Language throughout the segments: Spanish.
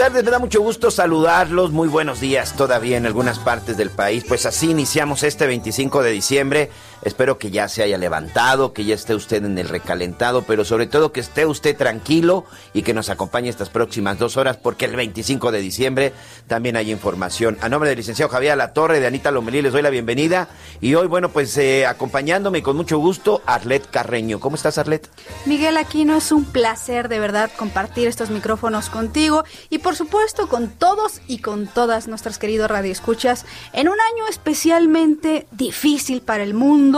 tardes, me da mucho gusto saludarlos, muy buenos días todavía en algunas partes del país. Pues así iniciamos este 25 de diciembre. Espero que ya se haya levantado, que ya esté usted en el recalentado, pero sobre todo que esté usted tranquilo y que nos acompañe estas próximas dos horas, porque el 25 de diciembre también hay información. A nombre del licenciado Javier La Torre, de Anita Lomelí, les doy la bienvenida. Y hoy, bueno, pues eh, acompañándome con mucho gusto, Arlet Carreño. ¿Cómo estás, Arlet? Miguel Aquino, es un placer de verdad compartir estos micrófonos contigo y por supuesto con todos y con todas nuestras queridos radioescuchas en un año especialmente difícil para el mundo,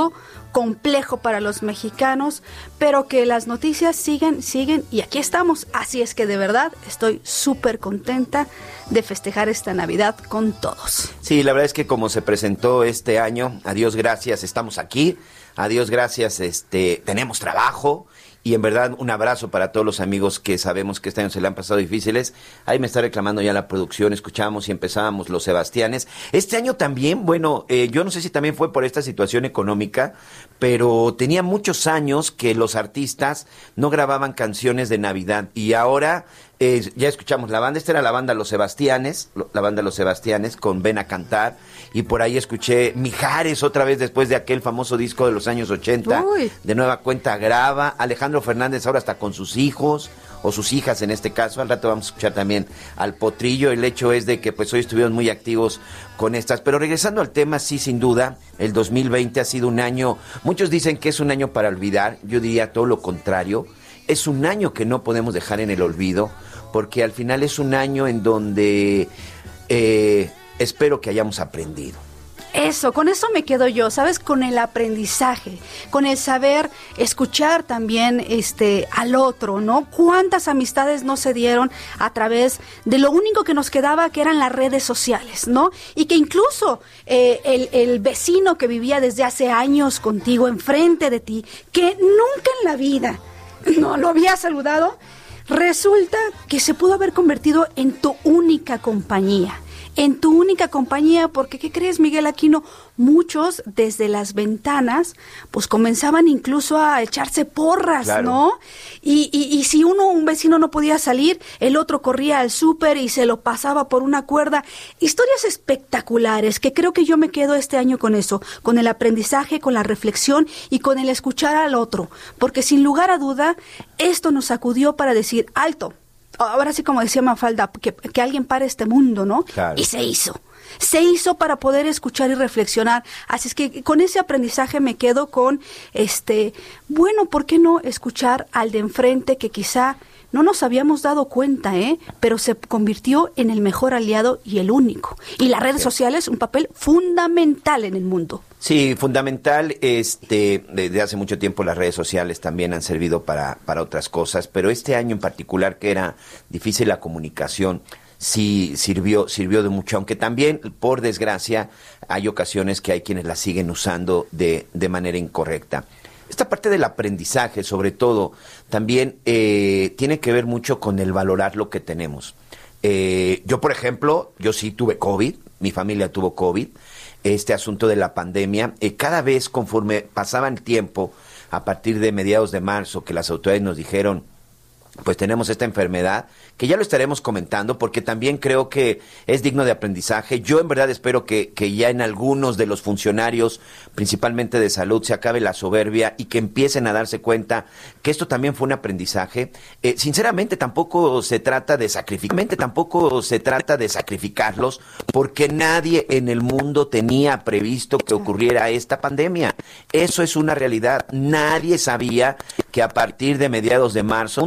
complejo para los mexicanos, pero que las noticias siguen, siguen y aquí estamos. Así es que de verdad estoy súper contenta de festejar esta Navidad con todos. Sí, la verdad es que como se presentó este año, a Dios gracias, estamos aquí, a Dios gracias, este, tenemos trabajo y en verdad un abrazo para todos los amigos que sabemos que este año se le han pasado difíciles. Ahí me está reclamando ya la producción, escuchábamos y empezábamos los Sebastianes. Este año también, bueno, eh, yo no sé si también fue por esta situación económica, pero tenía muchos años que los artistas no grababan canciones de Navidad y ahora eh, ya escuchamos la banda, esta era la banda Los Sebastianes, la banda Los Sebastianes con Ven a Cantar y por ahí escuché Mijares otra vez después de aquel famoso disco de los años 80, Uy. de nueva cuenta graba, Alejandro Fernández ahora está con sus hijos o sus hijas en este caso, al rato vamos a escuchar también al Potrillo, el hecho es de que pues hoy estuvieron muy activos con estas, pero regresando al tema, sí sin duda, el 2020 ha sido un año, muchos dicen que es un año para olvidar, yo diría todo lo contrario, es un año que no podemos dejar en el olvido, porque al final es un año en donde eh, espero que hayamos aprendido. Eso, con eso me quedo yo, ¿sabes? Con el aprendizaje, con el saber escuchar también este al otro, ¿no? Cuántas amistades no se dieron a través de lo único que nos quedaba que eran las redes sociales, ¿no? Y que incluso eh, el, el vecino que vivía desde hace años contigo, enfrente de ti, que nunca en la vida no lo había saludado, resulta que se pudo haber convertido en tu única compañía en tu única compañía, porque ¿qué crees, Miguel Aquino? Muchos desde las ventanas, pues comenzaban incluso a echarse porras, Claro. ¿no? Y, y, y si uno, un vecino no podía salir, el otro corría al súper y se lo pasaba por una cuerda. Historias espectaculares que creo que yo me quedo este año con eso, con el aprendizaje, con la reflexión y con el escuchar al otro, porque sin lugar a duda, esto nos sacudió para decir, alto, ahora sí como decía Mafalda, que, que alguien pare este mundo, ¿no? Claro. Y se hizo. Se hizo para poder escuchar y reflexionar. Así es que con ese aprendizaje me quedo con, este, bueno, ¿por qué no escuchar al de enfrente que quizá no nos habíamos dado cuenta, ¿eh? Pero se convirtió en el mejor aliado y el único. Y las redes sociales, un papel fundamental en el mundo. Sí, fundamental, este, desde hace mucho tiempo las redes sociales también han servido para, para otras cosas, pero este año en particular que era difícil la comunicación, sí sirvió, sirvió de mucho, aunque también, por desgracia, hay ocasiones que hay quienes la siguen usando de, de manera incorrecta. Esta parte del aprendizaje, sobre todo, también eh, tiene que ver mucho con el valorar lo que tenemos. Eh, yo, por ejemplo, yo sí tuve COVID, mi familia tuvo COVID, este asunto de la pandemia, eh, cada vez conforme pasaba el tiempo, a partir de mediados de marzo, que las autoridades nos dijeron, pues tenemos esta enfermedad, que ya lo estaremos comentando, porque también creo que es digno de aprendizaje. Yo en verdad espero que, que, ya en algunos de los funcionarios, principalmente de salud, se acabe la soberbia y que empiecen a darse cuenta que esto también fue un aprendizaje. Eh, sinceramente tampoco se trata de sacrificar, tampoco se trata de sacrificarlos, porque nadie en el mundo tenía previsto que ocurriera esta pandemia. Eso es una realidad. Nadie sabía que a partir de mediados de marzo,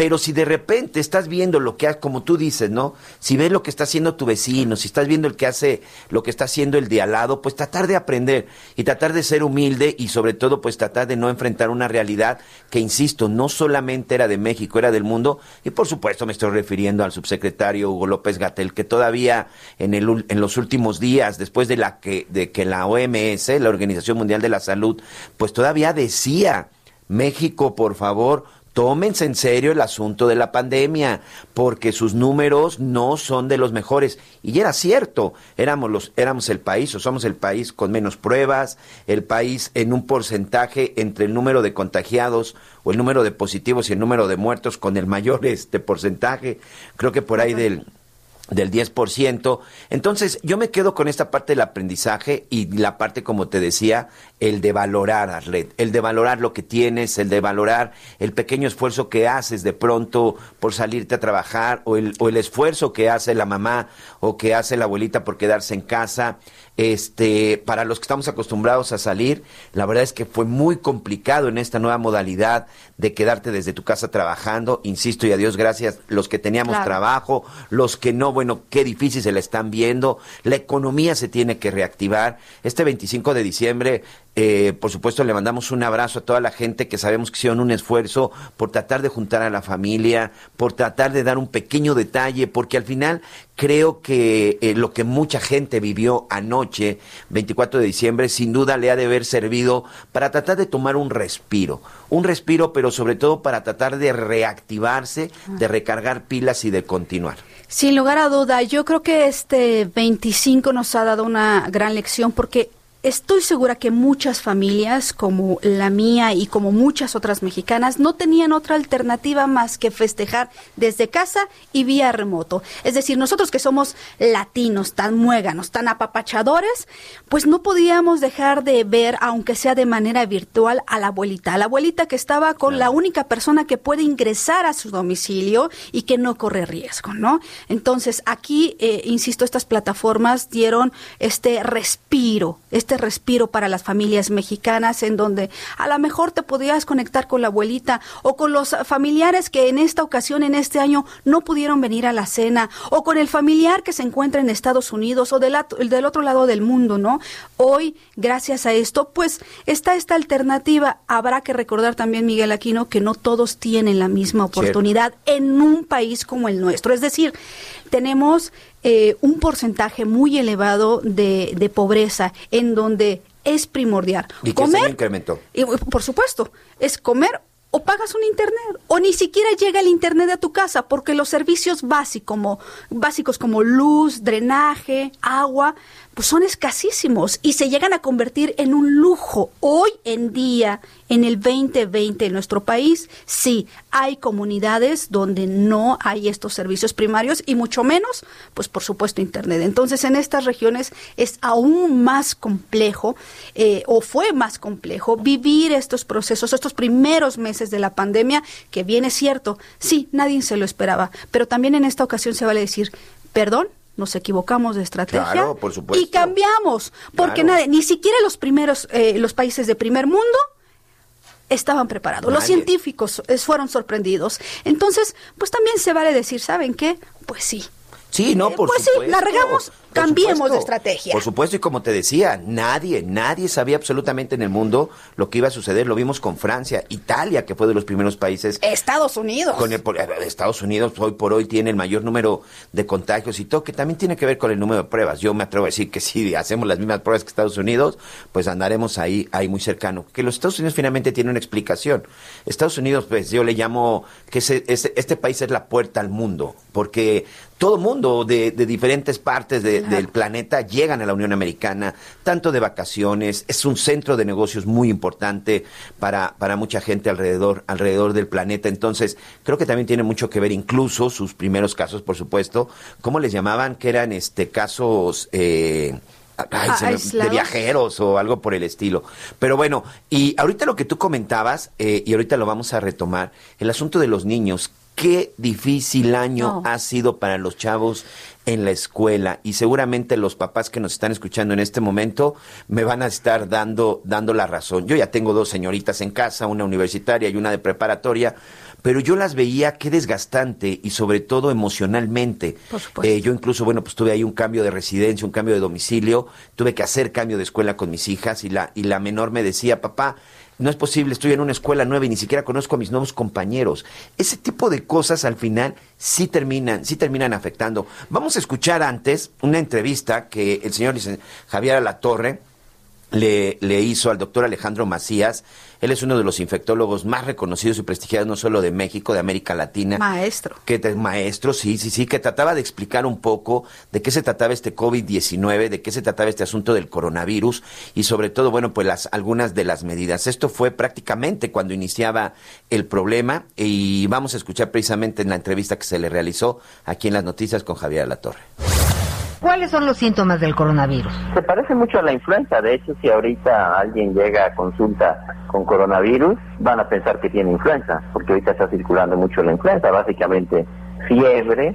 pero si de repente estás viendo lo que como tú dices, ¿no? Si ves lo que está haciendo tu vecino, si estás viendo el que hace lo que está haciendo el de al lado, pues tratar de aprender y tratar de ser humilde y sobre todo pues tratar de no enfrentar una realidad que insisto, no solamente era de México, era del mundo y por supuesto me estoy refiriendo al subsecretario Hugo López Gatel que todavía en el en los últimos días después de la que de que la OMS, la Organización Mundial de la Salud, pues todavía decía México, por favor, tómense en serio el asunto de la pandemia, porque sus números no son de los mejores. Y era cierto, éramos, los, éramos el país o somos el país con menos pruebas, el país en un porcentaje entre el número de contagiados o el número de positivos y el número de muertos con el mayor este porcentaje, creo que por ahí del del 10%. Entonces, yo me quedo con esta parte del aprendizaje y la parte, como te decía, el de valorar, Arlet, el de valorar lo que tienes, el de valorar el pequeño esfuerzo que haces de pronto por salirte a trabajar o el, o el esfuerzo que hace la mamá o que hace la abuelita por quedarse en casa. Este, para los que estamos acostumbrados a salir, la verdad es que fue muy complicado en esta nueva modalidad de quedarte desde tu casa trabajando. Insisto y a Dios gracias, los que teníamos trabajo, los que no, bueno, qué difícil se la están viendo. La economía se tiene que reactivar. Este 25 de diciembre eh, por supuesto, le mandamos un abrazo a toda la gente que sabemos que hicieron un esfuerzo por tratar de juntar a la familia, por tratar de dar un pequeño detalle, porque al final creo que eh, lo que mucha gente vivió anoche, 24 de diciembre, sin duda le ha de haber servido para tratar de tomar un respiro, un respiro, pero sobre todo para tratar de reactivarse, de recargar pilas y de continuar. Sin lugar a duda, yo creo que este 25 nos ha dado una gran lección porque Estoy segura que muchas familias, como la mía y como muchas otras mexicanas, no tenían otra alternativa más que festejar desde casa y vía remoto. Es decir, nosotros que somos latinos, tan muéganos, tan apapachadores, pues no podíamos dejar de ver, aunque sea de manera virtual, a la abuelita. A la abuelita que estaba con la única persona que puede ingresar a su domicilio y que no corre riesgo, ¿no? Entonces, aquí, eh, insisto, estas plataformas dieron este respiro, este este respiro para las familias mexicanas en donde a lo mejor te podías conectar con la abuelita o con los familiares que en esta ocasión, en este año, no pudieron venir a la cena o con el familiar que se encuentra en Estados Unidos o del, del otro lado del mundo, ¿no? Hoy, gracias a esto, pues está esta alternativa. Habrá que recordar también, Miguel Aquino, que no todos tienen la misma oportunidad en un país como el nuestro. Es decir, tenemos eh, un porcentaje muy elevado de, de pobreza en donde es primordial. ¿Y comer, incrementó? Y, por supuesto, es comer o pagas un internet o ni siquiera llega el internet a tu casa porque los servicios básicos como, básicos como luz, drenaje, agua, pues son escasísimos y se llegan a convertir en un lujo. Hoy en día, en el 2020 en nuestro país, sí, hay comunidades donde no hay estos servicios primarios y mucho menos, pues por supuesto, Internet. Entonces, en estas regiones es aún más complejo eh, o fue más complejo vivir estos procesos, estos primeros meses de la pandemia, que bien es cierto, sí, nadie se lo esperaba, pero también en esta ocasión se vale decir, perdón, nos equivocamos de estrategia y cambiamos, porque nadie, ni siquiera los primeros, eh, los países de primer mundo estaban preparados. Los científicos eh, fueron sorprendidos. Entonces, pues también se vale decir, ¿saben qué? Pues sí, Sí, no, por pues supuesto. sí, cambiemos de estrategia. Por supuesto, y como te decía, nadie, nadie sabía absolutamente en el mundo lo que iba a suceder. Lo vimos con Francia, Italia, que fue de los primeros países. Estados Unidos. Con el, Estados Unidos hoy por hoy tiene el mayor número de contagios y todo, que también tiene que ver con el número de pruebas. Yo me atrevo a decir que si hacemos las mismas pruebas que Estados Unidos, pues andaremos ahí, ahí muy cercano. Que los Estados Unidos finalmente tienen una explicación. Estados Unidos, pues yo le llamo que este país es la puerta al mundo, porque todo mundo de, de diferentes partes de, de- del planeta llegan a la Unión Americana, tanto de vacaciones, es un centro de negocios muy importante para, para mucha gente alrededor, alrededor del planeta. Entonces, creo que también tiene mucho que ver, incluso sus primeros casos, por supuesto, ¿cómo les llamaban? Que eran este casos eh, ay, Ah, se me- de viajeros o algo por el estilo. Pero bueno, y ahorita lo que tú comentabas, eh, y ahorita lo vamos a retomar, el asunto de los niños. Qué difícil año No. ha sido para los chavos en la escuela y seguramente los papás que nos están escuchando en este momento me van a estar dando dando la razón. Yo ya tengo dos señoritas en casa, una universitaria y una de preparatoria, pero yo las veía qué desgastante y sobre todo emocionalmente. Por supuesto. Eh, yo incluso, bueno, pues tuve ahí un cambio de residencia, un cambio de domicilio, tuve que hacer cambio de escuela con mis hijas y la, y la menor me decía, papá, no es posible, estoy en una escuela nueva y ni siquiera conozco a mis nuevos compañeros. Ese tipo de cosas al final sí terminan, sí terminan afectando. Vamos a escuchar antes una entrevista que el señor Javier Alatorre le, le hizo al doctor Alejandro Macías. Él es uno de los infectólogos más reconocidos y prestigiados no solo de México, de América Latina Maestro. que maestro, sí, sí, sí, que trataba de explicar un poco de qué se trataba este COVID-19, de qué se trataba este asunto del coronavirus y sobre todo, bueno, pues las algunas de las medidas. Esto fue prácticamente cuando iniciaba el problema y vamos a escuchar precisamente en la entrevista que se le realizó aquí en las noticias con Javier Latorre. ¿Cuáles son los síntomas del coronavirus? Se parece mucho a la influenza. De hecho, si ahorita alguien llega a consulta con coronavirus, van a pensar que tiene influenza, porque ahorita está circulando mucho la influenza. Básicamente, fiebre,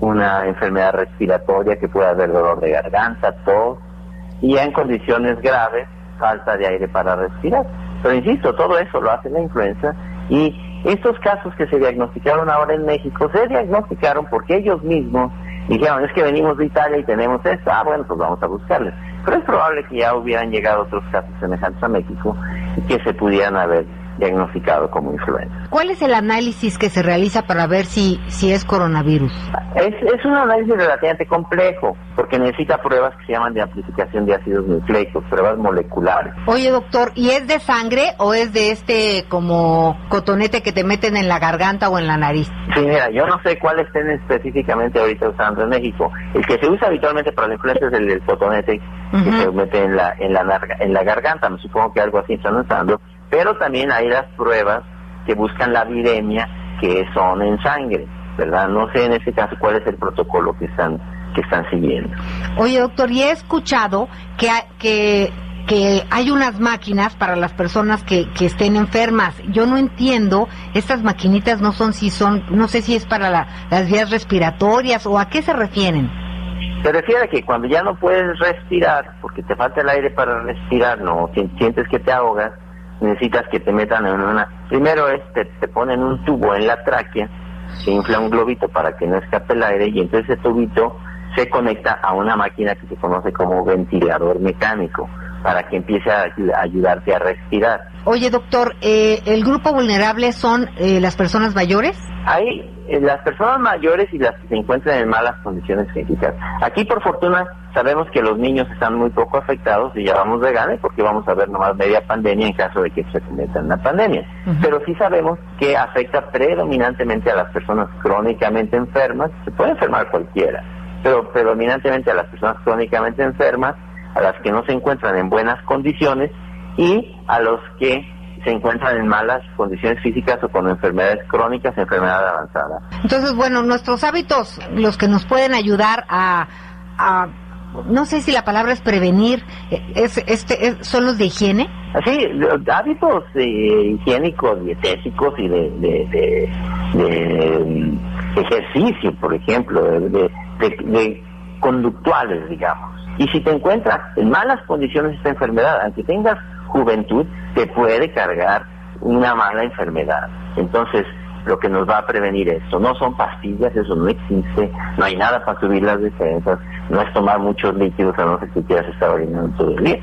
una enfermedad respiratoria que puede haber dolor de garganta, tos, y en condiciones graves, falta de aire para respirar. Pero insisto, todo eso lo hace la influenza y estos casos que se diagnosticaron ahora en México se diagnosticaron porque ellos mismos dijeron, es que venimos de Italia y tenemos esto, ah, bueno, pues vamos a buscarles. Pero es probable que ya hubieran llegado otros casos semejantes a México y que se pudieran haber diagnosticado como influenza. ¿Cuál es el análisis que se realiza para ver si, si es coronavirus? Es, es un análisis relativamente complejo, porque necesita pruebas que se llaman de amplificación de ácidos nucleicos, pruebas moleculares. Oye, doctor, ¿y es de sangre o es de este como cotonete que te meten en la garganta o en la nariz? Sí, mira, yo no sé cuál estén específicamente ahorita usando en México. El que se usa habitualmente para la influenza es el del cotonete que se mete en la, en, la, narga- en la garganta. Me supongo que algo así están usando. Pero también hay las pruebas que buscan la viremia que son en sangre, ¿verdad? No sé en este caso cuál es el protocolo que están que están siguiendo. Oye, doctor, y he escuchado que, ha- que, que hay unas máquinas para las personas que, que estén enfermas. Yo no entiendo, estas maquinitas no son si son, no sé si es para la- las vías respiratorias o a qué se refieren. Se refiere a que cuando ya no puedes respirar, porque te falta el aire para respirar, no si- sientes que te ahogas, necesitas que te metan en una... Primero es, te, ponen un tubo en la tráquea, se infla un globito para que no escape el aire y entonces ese tubito se conecta a una máquina que se conoce como ventilador mecánico, para que empiece a ayudarte a respirar. Oye, doctor, eh, ¿el grupo vulnerable son eh, las personas mayores? Hay eh, las personas mayores y las que se encuentran en malas condiciones físicas. Aquí, por fortuna, sabemos que los niños están muy poco afectados y ya vamos de gane porque vamos a ver nomás media pandemia en caso de que se cometa una pandemia. Pero sí sabemos que afecta predominantemente a las personas crónicamente enfermas. Se puede enfermar cualquiera, pero predominantemente a las personas crónicamente enfermas, a las que no se encuentran en buenas condiciones y a los que se encuentran en malas condiciones físicas o con enfermedades crónicas, enfermedad avanzada. Entonces, bueno, nuestros hábitos, los que nos pueden ayudar a, a- no sé si la palabra es prevenir, eh, es, este, es- son los de higiene. Los hábitos eh, higiénicos, dietéticos y de, de- de- de, ejercicio, por ejemplo, de, de- de- de conductuales, digamos. Y si te encuentras en malas condiciones esta enfermedad, aunque tengas juventud, te puede cargar una mala enfermedad. Entonces, lo que nos va a prevenir esto no son pastillas, eso no existe, no hay nada para subir las defensas, no es tomar muchos líquidos a no ser que quieras estar orinando todo el día.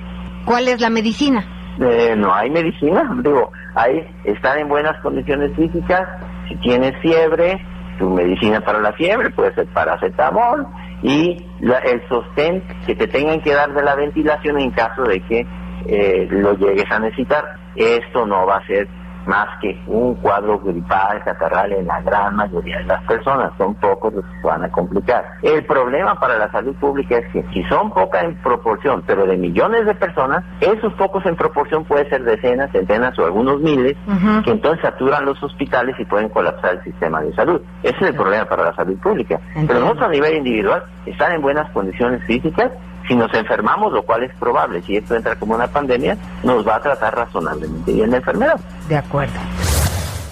¿Cuál es la medicina? Eh, no hay medicina, digo, hay estar en buenas condiciones físicas, si tienes fiebre, tu medicina para la fiebre puede ser paracetamol y la- el sostén que te tengan que dar de la ventilación en caso de que eh, lo llegues a necesitar. Esto no va a ser más que un cuadro gripal, catarral en la gran mayoría de las personas. Son pocos los que se van a complicar. El problema para la salud pública es que si son pocas en proporción, pero de millones de personas, esos pocos en proporción puede ser decenas, centenas o algunos miles, que entonces saturan los hospitales y pueden colapsar el sistema de salud. Ese es el problema para la salud pública. Pero nosotros a nivel individual, estar en buenas condiciones físicas si nos enfermamos, lo cual es probable, si esto entra como una pandemia, nos va a tratar razonablemente bien la enfermedad. De acuerdo.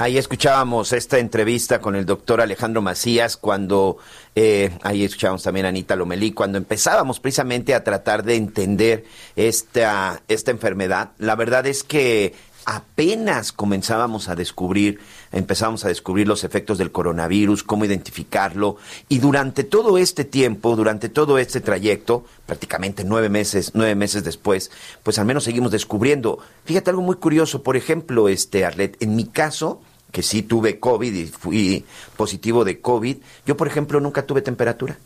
Ahí escuchábamos esta entrevista con el doctor Alejandro Macías cuando, eh, ahí escuchábamos también a Anita Lomelí, cuando empezábamos precisamente a tratar de entender esta, esta enfermedad. La verdad es que apenas comenzábamos a descubrir, empezábamos a descubrir los efectos del coronavirus, cómo identificarlo, y durante todo este tiempo, durante todo este trayecto, prácticamente nueve meses, nueve meses después, pues al menos seguimos descubriendo. Fíjate algo muy curioso, por ejemplo, este Arlet, en mi caso, que sí tuve COVID y fui positivo de COVID, yo por ejemplo nunca tuve temperatura.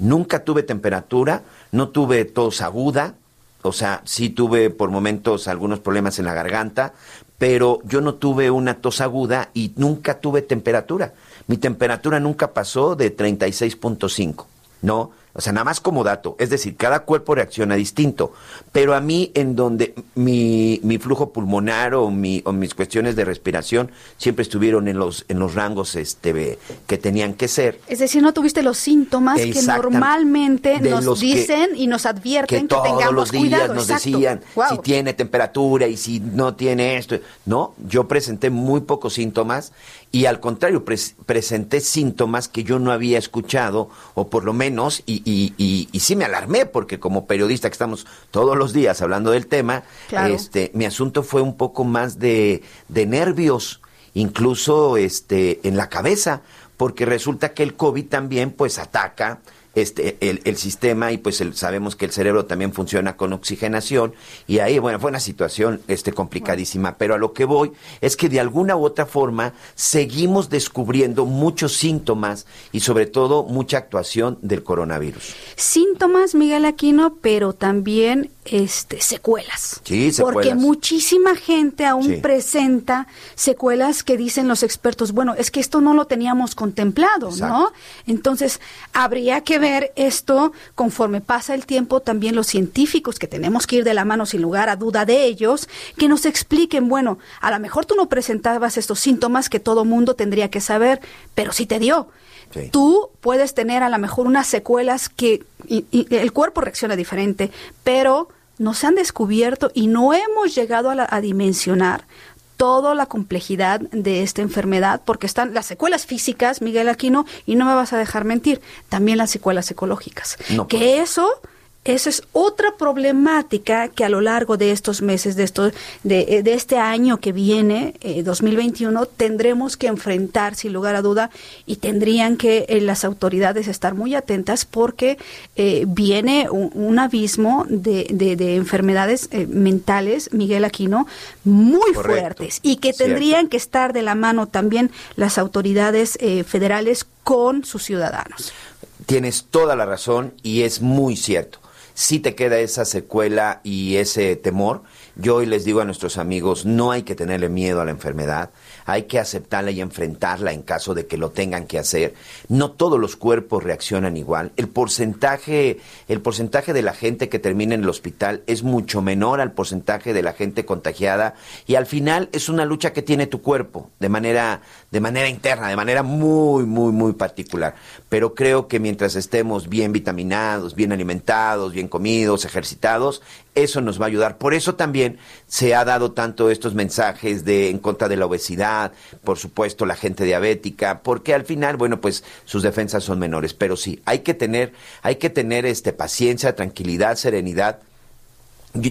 Nunca tuve temperatura, no tuve tos aguda, o sea, sí tuve por momentos algunos problemas en la garganta, pero yo no tuve una tos aguda y nunca tuve temperatura. Mi temperatura nunca pasó de 36.5, ¿no? O sea, nada más como dato. Es decir, cada cuerpo reacciona distinto. Pero a mí, en donde mi, mi flujo pulmonar o, mi, o mis cuestiones de respiración siempre estuvieron en los, en los rangos este, que tenían que ser. Es decir, no tuviste los síntomas que normalmente De nos que- dicen y nos advierten que, todos tengamos los días cuidado. nos Exacto. decían Wow. si tiene temperatura y si no tiene esto. No, yo presenté muy pocos síntomas y al contrario, pres- presenté síntomas que yo no había escuchado o por lo menos, y, y, y, y sí me alarmé porque como periodista que estamos todos los días hablando del tema, Claro. este, mi asunto fue un poco más de, de nervios, incluso este, en la cabeza, porque resulta que el COVID también pues ataca este el, el sistema y pues el- sabemos que el cerebro también funciona con oxigenación y ahí bueno fue una situación este complicadísima pero a lo que voy es que de alguna u otra forma seguimos descubriendo muchos síntomas y sobre todo mucha actuación del coronavirus Síntomas, Miguel Aquino, pero también este, secuelas. Sí, Porque secuelas. muchísima gente aún Sí. presenta secuelas que dicen los expertos, bueno, es que esto no lo teníamos contemplado, ¿no? Entonces, habría que ver esto conforme pasa el tiempo, también los científicos, que tenemos que ir de la mano sin lugar a duda de ellos, que nos expliquen, bueno, a lo mejor tú no presentabas estos síntomas que todo mundo tendría que saber, pero sí te dio. Sí. Tú puedes tener a lo mejor unas secuelas que y- y el cuerpo reacciona diferente, pero no se han descubierto y no hemos llegado a, la- a dimensionar toda la complejidad de esta enfermedad, porque están las secuelas físicas, Miguel Aquino, y no me vas a dejar mentir, también las secuelas ecológicas. No, que eso eso es otra problemática que a lo largo de estos meses, de, estos, de, eh, de este año que viene, eh, 2021, tendremos que enfrentar sin lugar a duda y tendrían que eh, las autoridades estar muy atentas porque eh, viene un, un abismo de, de- de enfermedades eh, mentales, Miguel Aquino, muy Correcto. fuertes y que Cierto. tendrían que estar de la mano también las autoridades eh, federales con sus ciudadanos. Tienes toda la razón y es muy cierto. Si te queda esa secuela y ese temor, yo hoy les digo a nuestros amigos, no hay que tenerle miedo a la enfermedad, hay que aceptarla y enfrentarla en caso de que lo tengan que hacer. No todos los cuerpos reaccionan igual. El porcentaje, el porcentaje de la gente que termina en el hospital es mucho menor al porcentaje de la gente contagiada y al final es una lucha que tiene tu cuerpo de manera de manera interna, de manera muy muy muy particular. Pero creo que mientras estemos bien vitaminados, bien alimentados, bien comidos, ejercitados, eso nos va a ayudar. Por eso también se ha dado tanto estos mensajes de en contra de la obesidad, por supuesto la gente diabética, porque al final, bueno, pues sus defensas son menores, pero sí, hay que tener hay que tener este paciencia, tranquilidad, serenidad.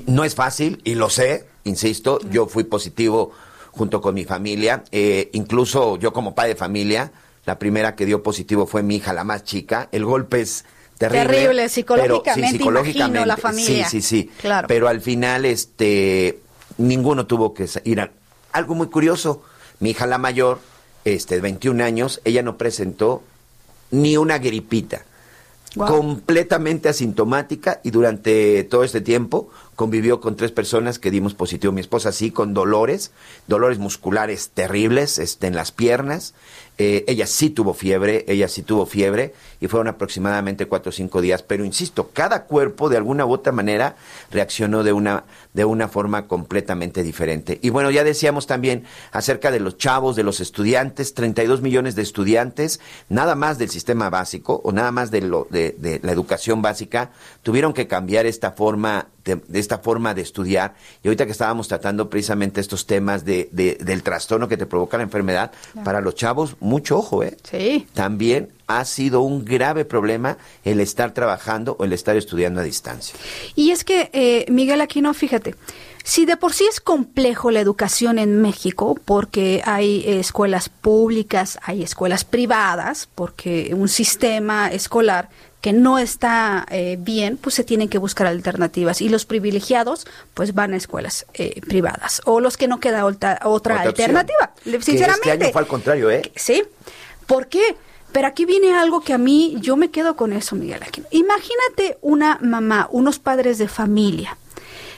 No es fácil y lo sé, insisto, yo fui positivo junto con mi familia, eh, incluso yo como padre de familia, la primera que dio positivo fue mi hija, la más chica, el golpe es terrible. Terrible, pero- psicológicamente, imagino, la familia. Sí, sí, sí. Claro. Pero al final, este, ninguno tuvo que ir a... Algo muy curioso, mi hija la mayor, este, de 21 años, ella no presentó ni una gripita completamente asintomática y durante todo este tiempo convivió con tres personas que dimos positivo. Mi esposa sí, con dolores, dolores musculares terribles este, en las piernas. Eh, ella sí tuvo fiebre, ella sí tuvo fiebre y fueron aproximadamente cuatro o cinco días. Pero insisto, cada cuerpo de alguna u otra manera reaccionó de una, de una forma completamente diferente. Y bueno, ya decíamos también acerca de los chavos, de los estudiantes, 32 millones de estudiantes, nada más del sistema básico o nada más de, lo, de, de la educación básica, tuvieron que cambiar esta forma de, de, esta forma de estudiar. Y ahorita que estábamos tratando precisamente estos temas de, de del trastorno que te provoca la enfermedad, claro. para los chavos, mucho ojo, ¿eh? Sí. También ha sido un grave problema el estar trabajando o el estar estudiando a distancia. Y es que, eh, Miguel Aquino, fíjate, si de por sí es complejo la educación en México, porque hay escuelas públicas, hay escuelas privadas, porque un sistema escolar que no está eh, bien, pues se tienen que buscar alternativas. Y los privilegiados, pues van a escuelas eh, privadas. O los que no queda otra, otra, alternativa. Sinceramente. Que este año fue al contrario, ¿eh? Sí. ¿Por qué? Pero aquí viene algo que a mí, yo me quedo con eso, Miguel Aquino. Imagínate una mamá, unos padres de familia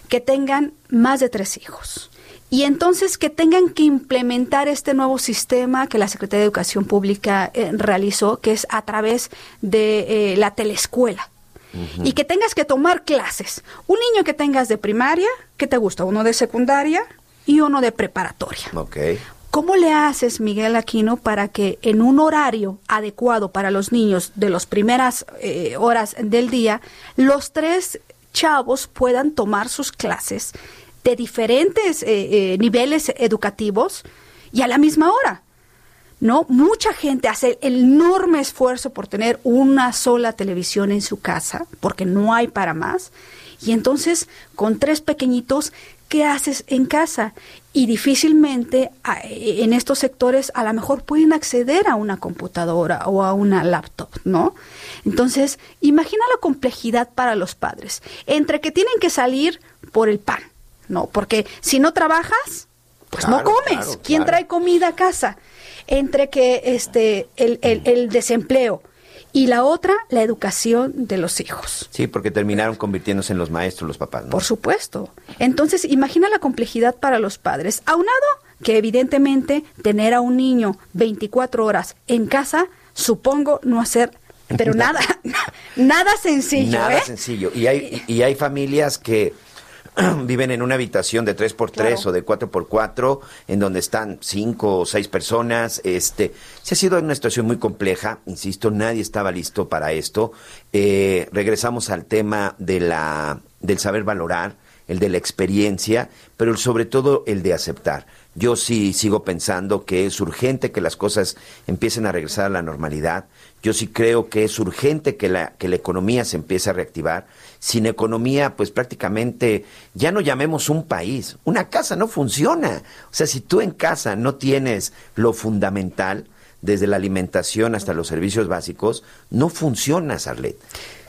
que tengan más de tres hijos y entonces que tengan que implementar este nuevo sistema que la Secretaría de Educación Pública eh, realizó, que es a través de eh, la telescuela. Uh -huh. Y que tengas que tomar clases. Un niño que tengas de primaria, ¿qué te gusta? Uno de secundaria y uno de preparatoria. Okay. ¿Cómo le haces, Miguel Aquino, para que en un horario adecuado para los niños de las primeras eh, horas del día, los tres chavos puedan tomar sus clases de diferentes eh, eh, niveles educativos y a la misma hora? ¿No? Mucha gente hace el enorme esfuerzo por tener una sola televisión en su casa, porque no hay para más. Y entonces, con tres pequeñitos, ¿qué haces en casa? Y difícilmente en estos sectores a lo mejor pueden acceder a una computadora o a una laptop, ¿no? Entonces, imagina la complejidad para los padres, entre que tienen que salir por el pan, ¿no? Porque si no trabajas, pues claro, no comes. Claro, ¿Quién trae comida a casa? Entre que este el, el, el desempleo, y la otra, la educación de los hijos. Sí, porque terminaron convirtiéndose en los maestros los papás. ¿no? Por supuesto. Entonces, imagina la complejidad para los padres. Aunado que evidentemente tener a un niño 24 horas en casa, supongo no hacer, pero nada, nada sencillo. Nada ¿eh? sencillo. Y hay, y hay familias que viven en una habitación de 3x3 claro. o de 4x4, en donde están 5 o 6 personas. Este, se ha sido una situación muy compleja, insisto, nadie estaba listo para esto. Eh, regresamos al tema de la, del saber valorar, el de la experiencia, pero sobre todo el de aceptar. Yo sí sigo pensando que es urgente que las cosas empiecen a regresar a la normalidad. Yo sí creo que es urgente que la, que la economía se empiece a reactivar sin economía, pues prácticamente ya no llamemos un país. Una casa no funciona. O sea, si tú en casa no tienes lo fundamental, desde la alimentación hasta los servicios básicos, no funciona, Sarlet.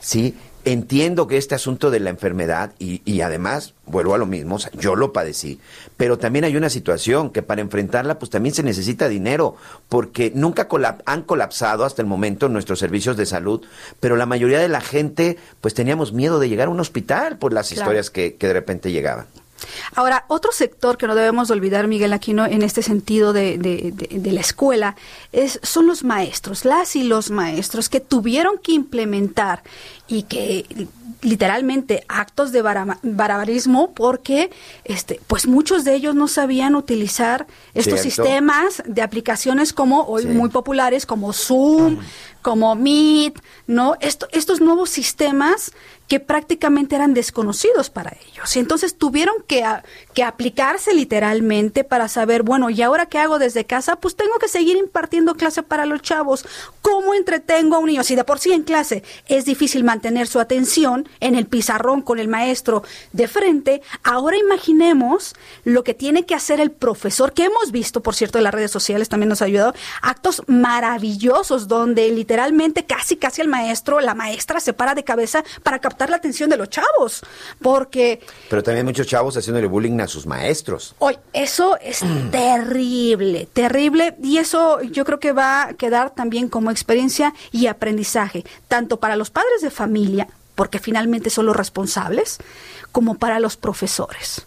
¿Sí? Entiendo que este asunto de la enfermedad, y, y, además, vuelvo a lo mismo, o sea, yo lo padecí, pero también hay una situación que para enfrentarla, pues también se necesita dinero, porque nunca colap han colapsado hasta el momento nuestros servicios de salud, pero la mayoría de la gente, pues teníamos miedo de llegar a un hospital por las claro. historias que, que de repente llegaban. Ahora, otro sector que no debemos olvidar, Miguel Aquino, en este sentido de, de, de, de, la escuela, es, son los maestros, las y los maestros que tuvieron que implementar y que literalmente actos de barbarismo porque este pues muchos de ellos no sabían utilizar estos ¿Cierto? sistemas de aplicaciones como hoy sí. muy populares como Zoom, como Meet, ¿no? Esto, estos nuevos sistemas que prácticamente eran desconocidos para ellos. Y entonces tuvieron que, que aplicarse literalmente para saber, bueno, ¿y ahora qué hago desde casa? Pues tengo que seguir impartiendo clase para los chavos. ¿Cómo entretengo a un niño? Si de por sí en clase es difícil mantener su atención en el pizarrón con el maestro de frente, ahora imaginemos lo que tiene que hacer el profesor, que hemos visto, por cierto, en las redes sociales también nos ha ayudado, actos maravillosos donde literalmente casi, casi el maestro, la maestra se para de cabeza para captar captar la atención de los chavos, porque... Pero también muchos chavos haciéndole bullying a sus maestros. Hoy, eso es terrible, terrible, y eso yo creo que va a quedar también como experiencia y aprendizaje, tanto para los padres de familia, porque finalmente son los responsables, como para los profesores.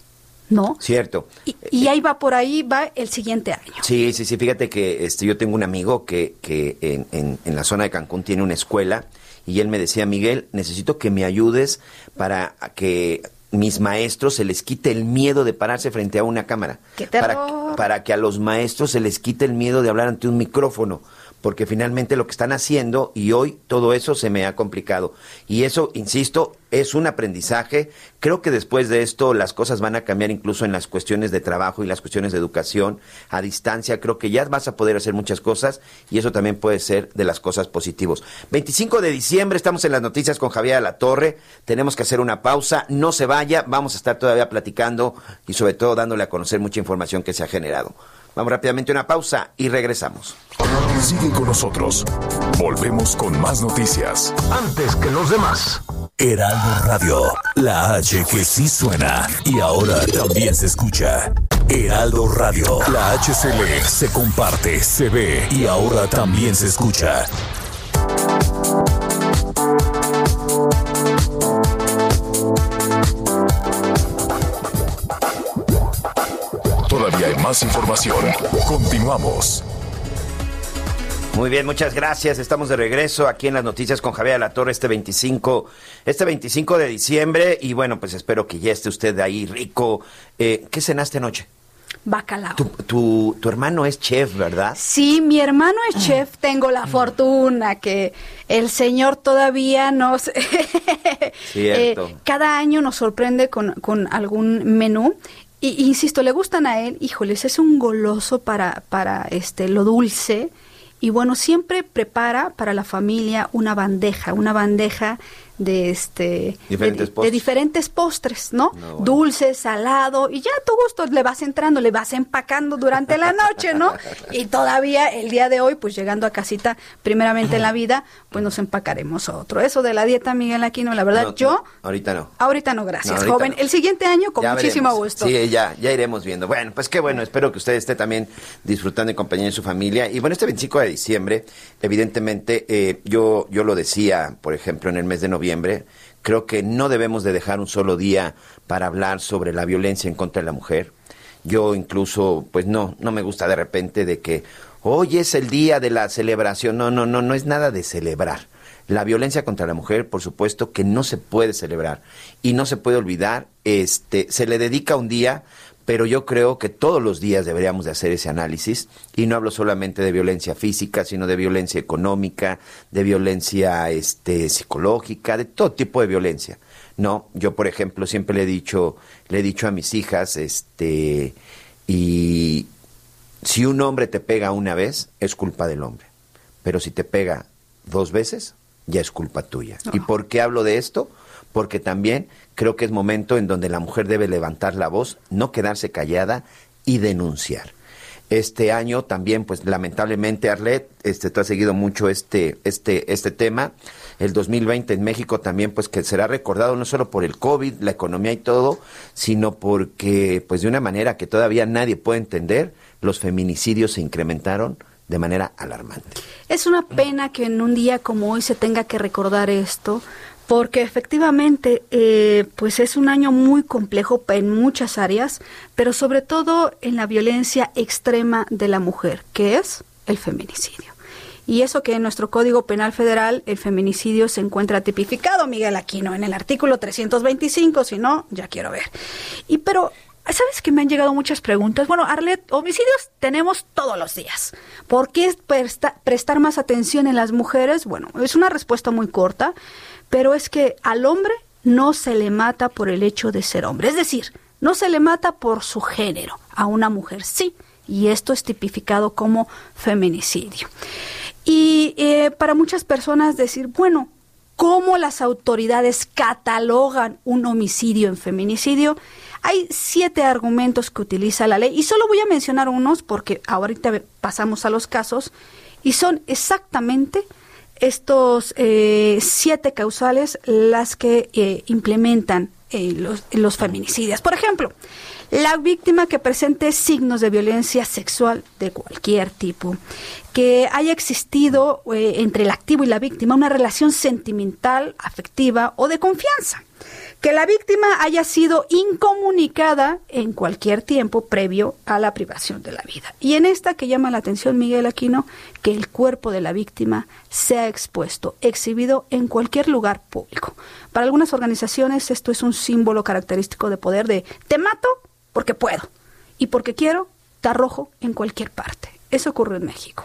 ¿No? Cierto. Y, y ahí va, por ahí va el siguiente año. Sí, sí, sí. Fíjate que este, yo tengo un amigo que, que en, en, en la zona de Cancún tiene una escuela y él me decía, Miguel, necesito que me ayudes para que mis maestros se les quite el miedo de pararse frente a una cámara. ¡Qué para, terror! para que a los maestros se les quite el miedo de hablar ante un micrófono. Porque finalmente lo que están haciendo, y hoy todo eso se me ha complicado. Y eso, insisto, es un aprendizaje. Creo que después de esto las cosas van a cambiar incluso en las cuestiones de trabajo y las cuestiones de educación a distancia. Creo que ya vas a poder hacer muchas cosas y eso también puede ser de las cosas positivas. 25 de diciembre, estamos en las noticias con Javier La Torre. Tenemos que hacer una pausa. No se vaya, vamos a estar todavía platicando y sobre todo dándole a conocer mucha información que se ha generado. Vamos rápidamente a una pausa y regresamos. Sigue con nosotros. Volvemos con más noticias. Antes que los demás. Heraldo Radio, la H que sí suena y ahora también se escucha. Heraldo Radio, la H se lee, se comparte, se ve y ahora también se escucha. Más información. Continuamos. Muy bien, muchas gracias. Estamos de regreso aquí en las noticias con Javier La Torre este 25, este 25 de diciembre y bueno, pues espero que ya esté usted ahí rico. Eh, ¿Qué cenaste anoche? Bacalao. Tu, tu, tu hermano es chef, ¿verdad? Sí, mi hermano es chef, tengo la fortuna que el señor todavía nos... Cierto. Eh, cada año nos sorprende con, con algún menú. Y insisto, le gustan a él, híjoles, es un goloso para, para este lo dulce. Y bueno, siempre prepara para la familia una bandeja, una bandeja de este Diferentes de, de diferentes postres, ¿no? No, bueno. Dulce, salado, y ya a tu gusto le vas entrando, le vas empacando durante la noche, ¿no? Y todavía el día de hoy, pues llegando a casita, primeramente en la vida, pues nos empacaremos otro. Eso de la dieta, Miguel Aquino, la verdad, No, yo no, ahorita no. ahorita no, gracias, No, ahorita joven. no. El siguiente año con Ya muchísimo veremos. gusto. Sí, ya, ya iremos viendo. Bueno, pues qué bueno, espero que usted esté también disfrutando en compañía de su familia. Y bueno, este 25 de diciembre, evidentemente, eh, yo, yo lo decía, por ejemplo, en el mes de noviembre, creo que no debemos de dejar un solo día para hablar sobre la violencia en contra de la mujer. Yo incluso, pues no, no me gusta de repente de que hoy es el día de la celebración. No, no, no, no es nada de celebrar. La violencia contra la mujer, por supuesto, que no se puede celebrar y no se puede olvidar. Este, se le dedica un día, pero yo creo que todos los días deberíamos de hacer ese análisis y no hablo solamente de violencia física, sino de violencia económica, de violencia este psicológica, de todo tipo de violencia. No, yo por ejemplo siempre le he dicho, le he dicho a mis hijas, este, y si un hombre te pega una vez, es culpa del hombre. Pero si te pega dos veces, ya es culpa tuya. ¿Y por qué hablo de esto? Porque también creo que es momento en donde la mujer debe levantar la voz, no quedarse callada y denunciar. Este año también, pues lamentablemente, Arlet, este, tú has seguido mucho este, este, este tema. El 2020 en México también, pues que será recordado no solo por el COVID, la economía y todo, sino porque, pues de una manera que todavía nadie puede entender, los feminicidios se incrementaron de manera alarmante. Es una pena que en un día como hoy se tenga que recordar esto, porque efectivamente, eh, pues es un año muy complejo en muchas áreas, pero sobre todo en la violencia extrema de la mujer, que es el feminicidio. Y eso que en nuestro Código Penal Federal el feminicidio se encuentra tipificado, Miguel Aquino, en el artículo 325, si no, ya quiero ver. Y pero ¿Sabes que me han llegado muchas preguntas? Bueno, Arlet, homicidios tenemos todos los días. ¿Por qué presta- prestar más atención en las mujeres? Bueno, es una respuesta muy corta, pero es que al hombre no se le mata por el hecho de ser hombre. Es decir, no se le mata por su género. A una mujer sí. Y esto es tipificado como feminicidio. Y eh, para muchas personas decir, bueno, ¿cómo las autoridades catalogan un homicidio en feminicidio? Hay siete argumentos que utiliza la ley y solo voy a mencionar unos porque ahorita pasamos a los casos y son exactamente estos eh, siete causales las que eh, implementan eh, los, los feminicidios. Por ejemplo, La víctima que presente signos de violencia sexual de cualquier tipo, que haya existido eh, entre el activo y la víctima una relación sentimental, afectiva o de confianza que la víctima haya sido incomunicada en cualquier tiempo previo a la privación de la vida. Y en esta que llama la atención Miguel Aquino, que el cuerpo de la víctima sea expuesto, exhibido en cualquier lugar público. Para algunas organizaciones esto es un símbolo característico de poder de te mato porque puedo y porque quiero te arrojo en cualquier parte. Eso ocurre en México.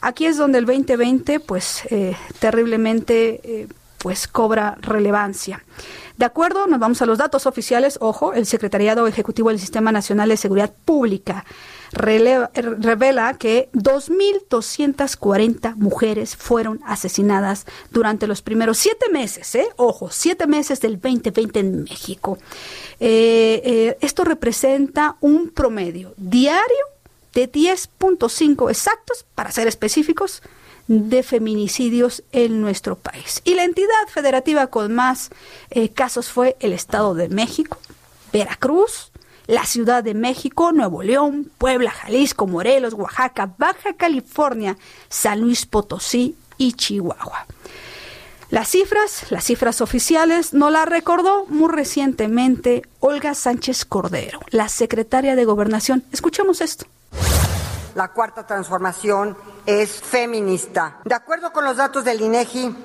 Aquí es donde el 2020 pues eh, terriblemente eh, pues cobra relevancia. De acuerdo, nos vamos a los datos oficiales, ojo, el Secretariado Ejecutivo del Sistema Nacional de Seguridad Pública revela que 2.240 mujeres fueron asesinadas durante los primeros siete meses, ¿eh? ojo, siete meses del 2020 en México. Eh, eh, esto representa un promedio diario de 10.5 exactos, para ser específicos, de feminicidios en nuestro país. Y la entidad federativa con más eh, casos fue el Estado de México, Veracruz, la Ciudad de México, Nuevo León, Puebla, Jalisco, Morelos, Oaxaca, Baja California, San Luis Potosí y Chihuahua. Las cifras, las cifras oficiales, nos las recordó muy recientemente Olga Sánchez Cordero, la secretaria de Gobernación. Escuchemos esto. La cuarta transformación es feminista. De acuerdo con los datos del INEGI,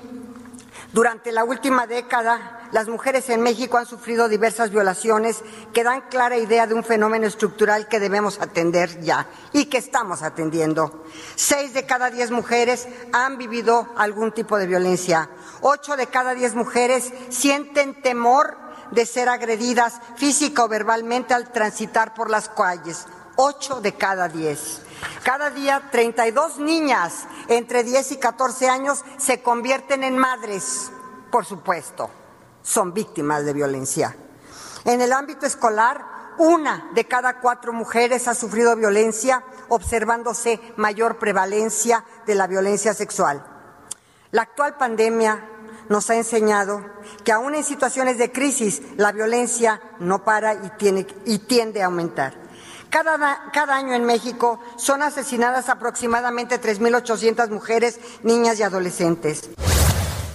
durante la última década, las mujeres en México han sufrido diversas violaciones que dan clara idea de un fenómeno estructural que debemos atender ya y que estamos atendiendo. Seis de cada diez mujeres han vivido algún tipo de violencia. Ocho de cada diez mujeres sienten temor de ser agredidas física o verbalmente al transitar por las calles. Ocho de cada diez. Cada día 32 niñas entre 10 y 14 años se convierten en madres, por supuesto, son víctimas de violencia. En el ámbito escolar, una de cada cuatro mujeres ha sufrido violencia, observándose mayor prevalencia de la violencia sexual. La actual pandemia nos ha enseñado que aún en situaciones de crisis la violencia no para y, tiene, y tiende a aumentar. Cada, año en México son asesinadas aproximadamente 3.800 mujeres, niñas y adolescentes.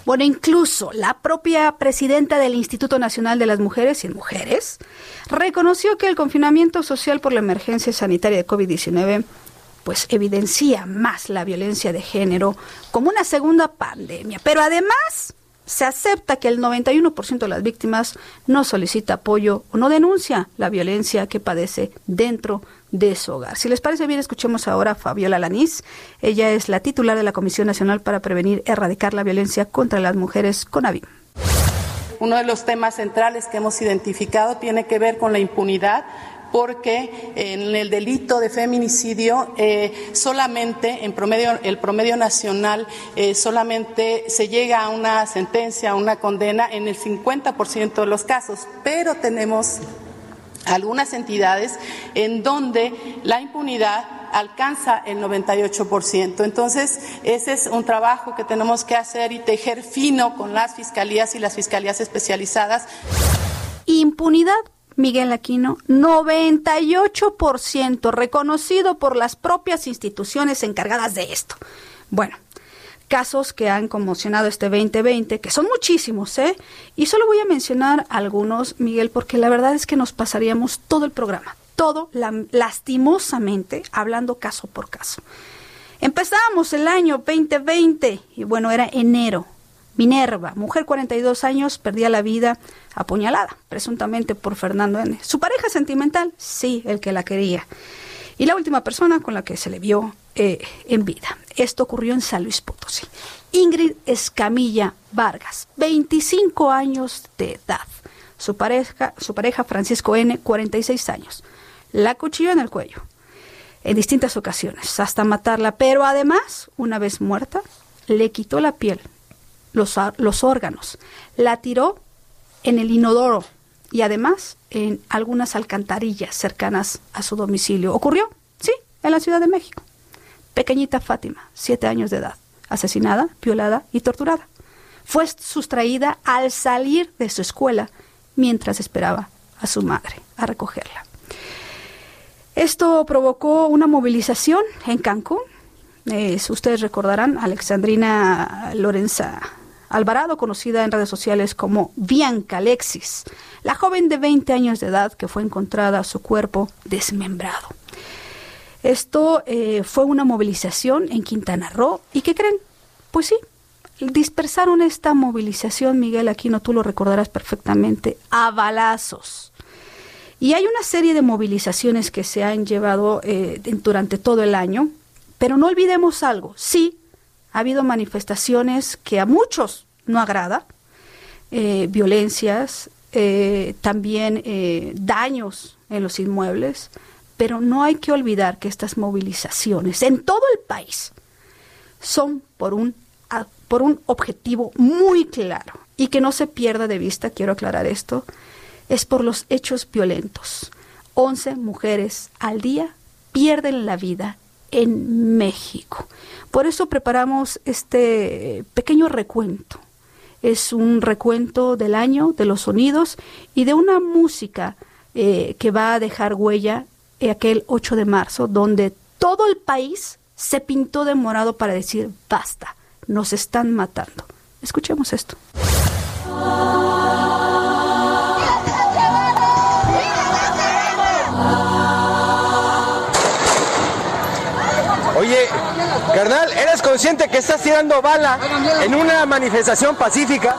Bueno, incluso la propia presidenta del Instituto Nacional de las Mujeres y Mujeres reconoció que el confinamiento social por la emergencia sanitaria de COVID-19 pues evidencia más la violencia de género como una segunda pandemia, pero además se acepta que el 91% de las víctimas no solicita apoyo o no denuncia la violencia que padece dentro de su hogar. Si les parece bien, escuchemos ahora a Fabiola Lanís. Ella es la titular de la Comisión Nacional para Prevenir y Erradicar la Violencia contra las Mujeres, CONAVIM. Uno de los temas centrales que hemos identificado tiene que ver con la impunidad porque en el delito de feminicidio eh, solamente en promedio el promedio nacional eh, solamente se llega a una sentencia, a una condena en el 50% de los casos, pero tenemos algunas entidades en donde la impunidad alcanza el 98%. Entonces, ese es un trabajo que tenemos que hacer y tejer fino con las fiscalías y las fiscalías especializadas. Impunidad Miguel Aquino, 98% reconocido por las propias instituciones encargadas de esto. Bueno, casos que han conmocionado este 2020, que son muchísimos, ¿eh? Y solo voy a mencionar algunos, Miguel, porque la verdad es que nos pasaríamos todo el programa, todo lastimosamente, hablando caso por caso. Empezamos el año 2020 y bueno, era enero, Minerva, mujer 42 años, perdía la vida apuñalada, presuntamente por Fernando N. Su pareja sentimental, sí, el que la quería. Y la última persona con la que se le vio eh, en vida. Esto ocurrió en San Luis Potosí. Ingrid Escamilla Vargas, 25 años de edad. Su pareja, su pareja Francisco N., 46 años. La cuchilló en el cuello en distintas ocasiones, hasta matarla, pero además, una vez muerta, le quitó la piel, los, órganos. La tiró en el inodoro y además en algunas alcantarillas cercanas a su domicilio. ¿Ocurrió? Sí, en la Ciudad de México. Pequeñita Fátima, siete años de edad, asesinada, violada y torturada. Fue sustraída al salir de su escuela mientras esperaba a su madre a recogerla. Esto provocó una movilización en Cancún. Eh, ustedes recordarán, Alexandrina Lorenza Alvarado, conocida en redes sociales como Bianca Alexis, la joven de 20 años de edad que fue encontrada su cuerpo desmembrado. Esto eh, fue una movilización en Quintana Roo. ¿Y qué creen? Pues sí, dispersaron esta movilización, Miguel Aquino, tú lo recordarás perfectamente, a balazos. Y hay una serie de movilizaciones que se han llevado eh, durante todo el año, pero no olvidemos algo, sí, ha habido manifestaciones que a muchos no agrada, eh, violencias, eh, también daños en los inmuebles, pero no hay que olvidar que estas movilizaciones en todo el país son por un por un objetivo muy claro y que no se pierda de vista, quiero aclarar esto, es por los hechos violentos. 11 mujeres al día pierden la vida en México. Por eso preparamos este pequeño recuento. Es un recuento del año, de los sonidos y de una música eh, que va a dejar huella aquel 8 de marzo, donde todo el país se pintó de morado para decir basta nos están matando. Escuchemos esto. Carnal, ¿eres consciente que estás tirando bala en una manifestación pacífica?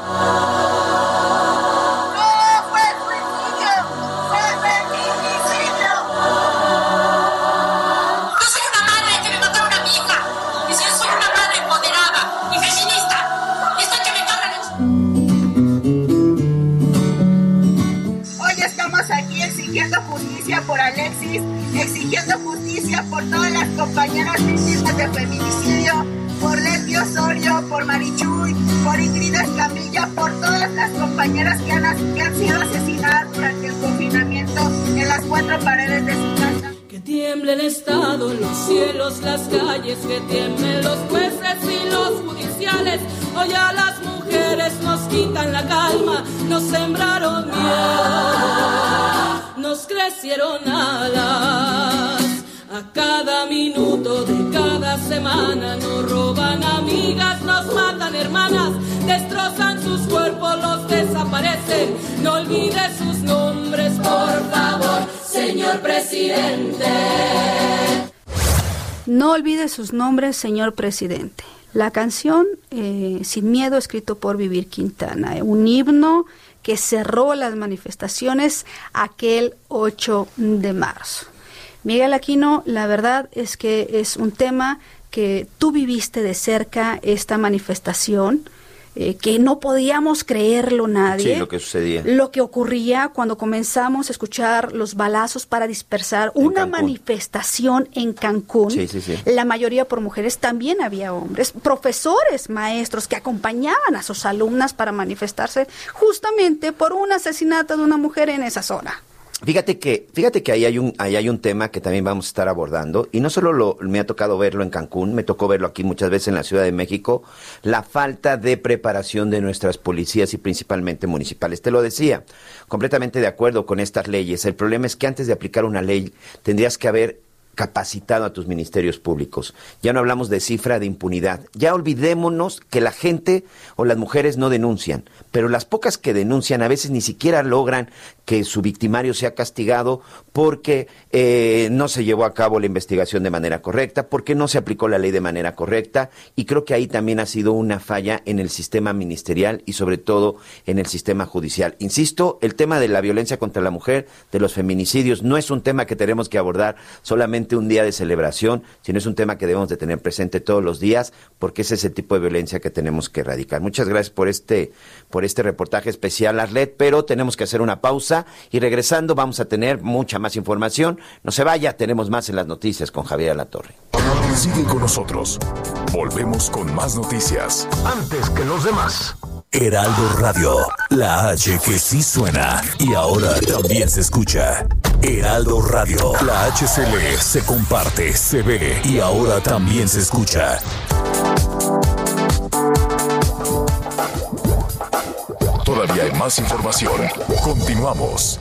Por todas las compañeras víctimas de feminicidio, por Leti Osorio, por Marichuy, por Ingrid Escamilla, por todas las compañeras que han, que han sido asesinadas durante el confinamiento en las cuatro paredes de su casa. Que tiemble el Estado, los cielos, las calles, que tiemblen los jueces y los judiciales. Hoy a las mujeres nos quitan la calma, nos sembraron miedo nos crecieron alas. A cada minuto de cada semana nos roban amigas, nos matan hermanas, destrozan sus cuerpos, los desaparecen. No olvide sus nombres, por favor, señor presidente. No olvide sus nombres, señor presidente. La canción eh, Sin Miedo, escrito por Vivir Quintana, un himno que cerró las manifestaciones aquel 8 de marzo. Miguel Aquino, la verdad es que es un tema que tú viviste de cerca esta manifestación. Eh, que no podíamos creerlo nadie. Sí, lo que sucedía. Lo que ocurría cuando comenzamos a escuchar los balazos para dispersar una manifestación en Cancún. Sí, sí, sí. La mayoría por mujeres, también había hombres, profesores, maestros que acompañaban a sus alumnas para manifestarse justamente por un asesinato de una mujer en esa zona. Fíjate que, fíjate que ahí hay un, ahí hay un tema que también vamos a estar abordando, y no solo lo, me ha tocado verlo en Cancún, me tocó verlo aquí muchas veces en la Ciudad de México, la falta de preparación de nuestras policías y principalmente municipales. Te lo decía, completamente de acuerdo con estas leyes. El problema es que antes de aplicar una ley tendrías que haber capacitado a tus ministerios públicos. Ya no hablamos de cifra de impunidad. Ya olvidémonos que la gente o las mujeres no denuncian, pero las pocas que denuncian a veces ni siquiera logran que su victimario sea castigado porque eh, no se llevó a cabo la investigación de manera correcta, porque no se aplicó la ley de manera correcta y creo que ahí también ha sido una falla en el sistema ministerial y sobre todo en el sistema judicial. Insisto, el tema de la violencia contra la mujer, de los feminicidios, no es un tema que tenemos que abordar solamente un día de celebración, sino es un tema que debemos de tener presente todos los días, porque es ese tipo de violencia que tenemos que erradicar. Muchas gracias por este, por este reportaje especial, Arlet, pero tenemos que hacer una pausa y regresando vamos a tener mucha más información. No se vaya, tenemos más en las noticias con Javier Alatorre. Sigue con nosotros. Volvemos con más noticias. Antes que los demás. Heraldo Radio, la H que sí suena y ahora también se escucha. Heraldo Radio, la HCL se comparte, se ve y ahora también se escucha. Todavía hay más información. Continuamos.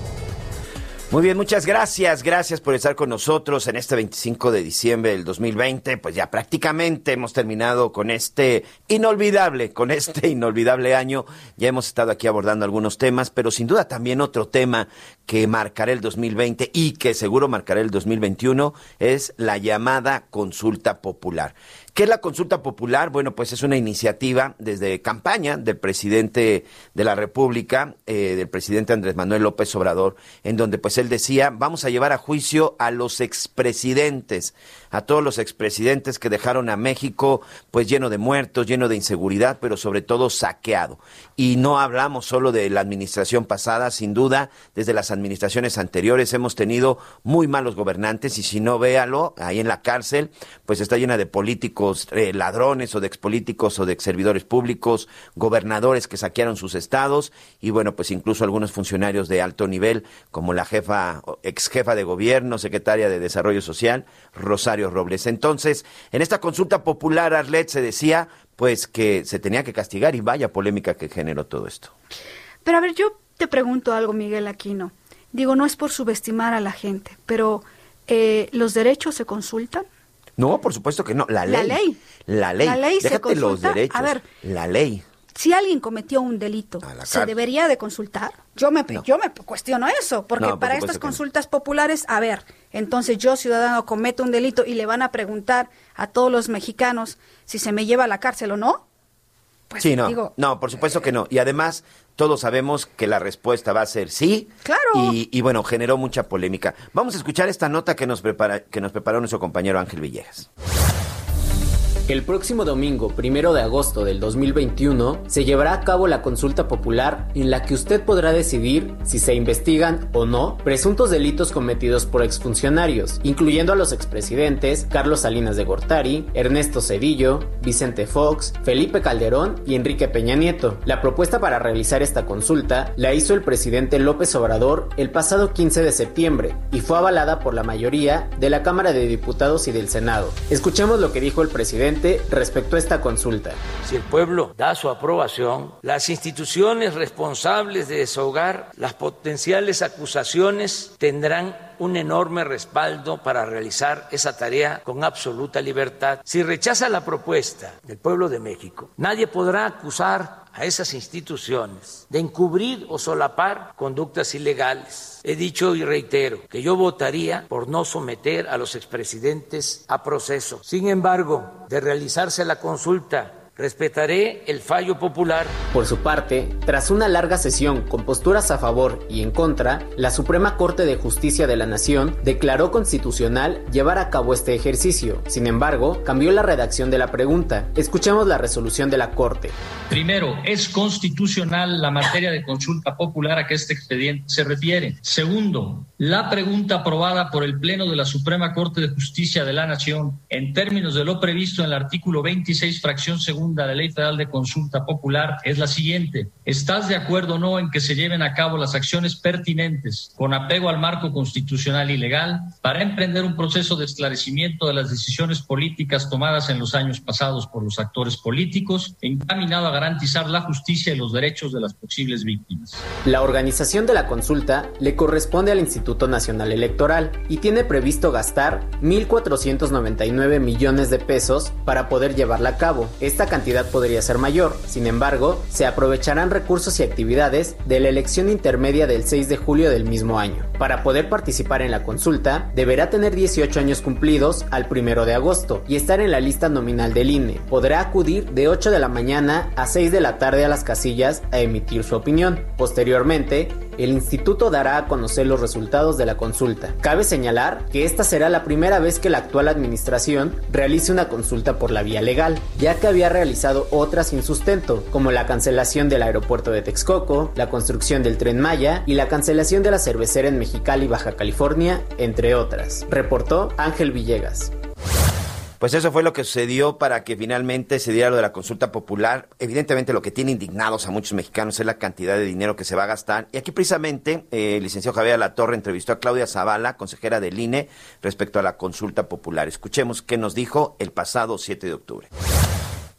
Muy bien, muchas gracias. Gracias por estar con nosotros en este 25 de diciembre del 2020. Pues ya prácticamente hemos terminado con este inolvidable, con este inolvidable año. Ya hemos estado aquí abordando algunos temas, pero sin duda también otro tema que marcará el 2020 y que seguro marcará el 2021 es la llamada consulta popular. ¿Qué es la consulta popular? Bueno, pues es una iniciativa desde campaña del presidente de la República, eh, del presidente Andrés Manuel López Obrador, en donde pues él decía, vamos a llevar a juicio a los expresidentes, a todos los expresidentes que dejaron a México pues lleno de muertos, lleno de inseguridad, pero sobre todo saqueado. Y no hablamos solo de la administración pasada, sin duda, desde las administraciones anteriores hemos tenido muy malos gobernantes y si no véalo, ahí en la cárcel, pues está llena de políticos eh, ladrones o de expolíticos o de ex servidores públicos, gobernadores que saquearon sus estados y bueno, pues incluso algunos funcionarios de alto nivel como la jefa, ex jefa de gobierno, secretaria de Desarrollo Social, Rosario Robles. Entonces, en esta consulta popular, Arlet se decía pues que se tenía que castigar y vaya polémica que generó todo esto. Pero a ver, yo te pregunto algo, Miguel Aquino. Digo, no es por subestimar a la gente, pero eh, ¿los derechos se consultan? No, por supuesto que no. La ley. La ley. La ley. La ley Déjate se los derechos. A ver. La ley. Si alguien cometió un delito, ¿se debería de consultar? Yo me, yo me cuestiono eso, porque para estas consultas populares, a ver, entonces yo, ciudadano, cometo un delito y le van a preguntar a todos los mexicanos si se me lleva a la cárcel o no. Pues sí, no. no, por supuesto que no. Y además, todos sabemos que la respuesta va a ser sí. Claro. Y, y, bueno, generó mucha polémica. Vamos a escuchar esta nota que nos, prepara, que nos preparó nuestro compañero Ángel Villegas. El próximo domingo, primero de agosto del 2021, se llevará a cabo la consulta popular en la que usted podrá decidir si se investigan o no presuntos delitos cometidos por exfuncionarios, incluyendo a los expresidentes Carlos Salinas de Gortari, Ernesto Cedillo, Vicente Fox, Felipe Calderón y Enrique Peña Nieto. La propuesta para realizar esta consulta la hizo el presidente López Obrador el pasado 15 de septiembre y fue avalada por la mayoría de la Cámara de Diputados y del Senado. Escuchemos lo que dijo el presidente respecto a esta consulta. Si el pueblo da su aprobación, las instituciones responsables de desahogar las potenciales acusaciones tendrán un enorme respaldo para realizar esa tarea con absoluta libertad. Si rechaza la propuesta del pueblo de México, nadie podrá acusar a esas instituciones de encubrir o solapar conductas ilegales. He dicho y reitero que yo votaría por no someter a los expresidentes a proceso. Sin embargo, de realizarse la consulta Respetaré el fallo popular. Por su parte, tras una larga sesión con posturas a favor y en contra, la Suprema Corte de Justicia de la Nación declaró constitucional llevar a cabo este ejercicio. Sin embargo, cambió la redacción de la pregunta. Escuchemos la resolución de la Corte. Primero, es constitucional la materia de consulta popular a que este expediente se refiere. Segundo, la pregunta aprobada por el Pleno de la Suprema Corte de Justicia de la Nación, en términos de lo previsto en el artículo 26, fracción segunda de la Ley Federal de Consulta Popular es la siguiente. ¿Estás de acuerdo o no en que se lleven a cabo las acciones pertinentes con apego al marco constitucional y legal para emprender un proceso de esclarecimiento de las decisiones políticas tomadas en los años pasados por los actores políticos encaminado a garantizar la justicia y los derechos de las posibles víctimas? La organización de la consulta le corresponde al Instituto Nacional Electoral y tiene previsto gastar 1.499 millones de pesos para poder llevarla a cabo. Esta cantidad podría ser mayor, sin embargo, se aprovecharán recursos y actividades de la elección intermedia del 6 de julio del mismo año. Para poder participar en la consulta, deberá tener 18 años cumplidos al 1 de agosto y estar en la lista nominal del INE. Podrá acudir de 8 de la mañana a 6 de la tarde a las casillas a emitir su opinión. Posteriormente, el instituto dará a conocer los resultados de la consulta. Cabe señalar que esta será la primera vez que la actual administración realice una consulta por la vía legal, ya que había realizado otras sin sustento, como la cancelación del aeropuerto de Texcoco, la construcción del tren Maya y la cancelación de la cervecera en Mexicali, Baja California, entre otras. Reportó Ángel Villegas. Pues eso fue lo que sucedió para que finalmente se diera lo de la consulta popular. Evidentemente lo que tiene indignados a muchos mexicanos es la cantidad de dinero que se va a gastar. Y aquí precisamente eh, el licenciado Javier Latorre entrevistó a Claudia Zavala, consejera del INE, respecto a la consulta popular. Escuchemos qué nos dijo el pasado 7 de octubre.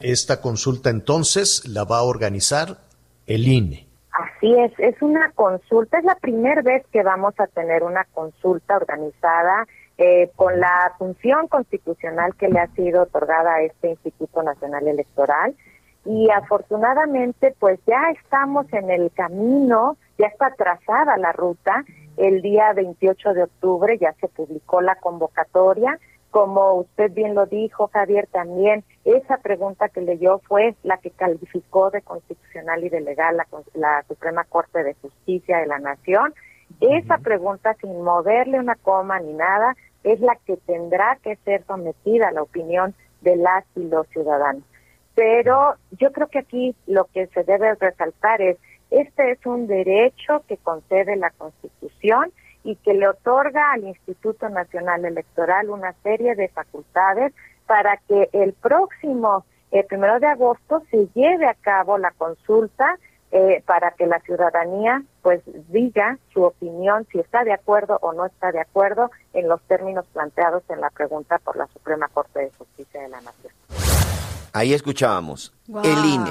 Esta consulta entonces la va a organizar el INE. Así es, es una consulta, es la primera vez que vamos a tener una consulta organizada eh, con la función constitucional que le ha sido otorgada a este Instituto Nacional Electoral. Y afortunadamente pues ya estamos en el camino, ya está trazada la ruta, el día 28 de octubre ya se publicó la convocatoria, como usted bien lo dijo Javier también, esa pregunta que leyó fue la que calificó de constitucional y de legal la, la Suprema Corte de Justicia de la Nación, esa pregunta sin moverle una coma ni nada, es la que tendrá que ser sometida a la opinión de las y los ciudadanos. Pero yo creo que aquí lo que se debe resaltar es, este es un derecho que concede la Constitución y que le otorga al Instituto Nacional Electoral una serie de facultades para que el próximo el primero de agosto se lleve a cabo la consulta eh, para que la ciudadanía pues diga su opinión si está de acuerdo o no está de acuerdo en los términos planteados en la pregunta por la Suprema Corte de Justicia de la Nación. Ahí escuchábamos el INE,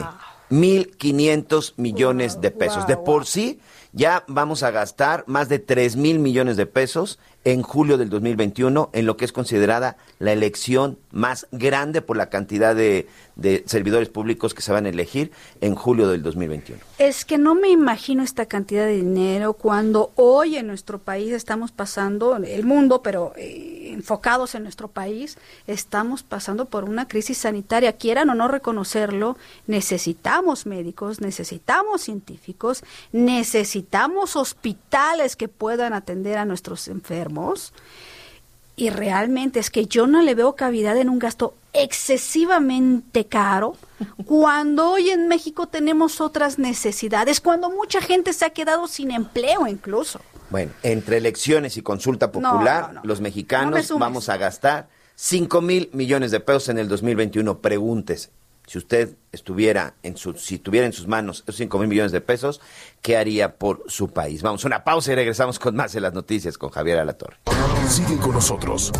1.500 millones de pesos. de por sí ya vamos a gastar más de 3 mil millones de pesos en julio del 2021 en lo que es considerada la elección más grande por la cantidad de, de, servidores públicos que se van a elegir en julio del 2021. Es que no me imagino esta cantidad de dinero cuando hoy en nuestro país estamos pasando, el mundo, pero eh, enfocados en nuestro país, estamos pasando por una crisis sanitaria. Quieran o no reconocerlo, necesitamos médicos, necesitamos científicos, necesitamos hospitales que puedan atender a nuestros enfermos y realmente es que yo no le veo cavidad en un gasto excesivamente caro cuando hoy en México tenemos otras necesidades, cuando mucha gente se ha quedado sin empleo incluso. Bueno, entre elecciones y consulta popular, los mexicanos vamos a gastar 5 mil millones de pesos en el 2021. Pregúntese, si usted estuviera en su, si tuviera en sus manos esos 5 mil millones de pesos, ¿qué haría por su país? Vamos a una pausa y regresamos con más de las noticias con Javier Alatorre. Sigue con nosotros.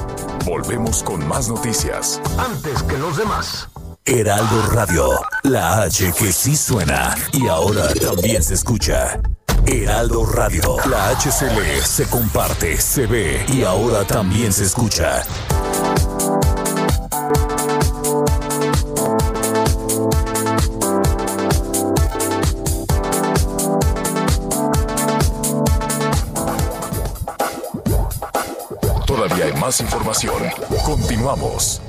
Volvemos con más noticias. Antes que los demás. Heraldo Radio, la H que sí suena y ahora también se escucha. Heraldo Radio, la HCL se comparte, se ve y ahora también se escucha. Más información. Continuamos.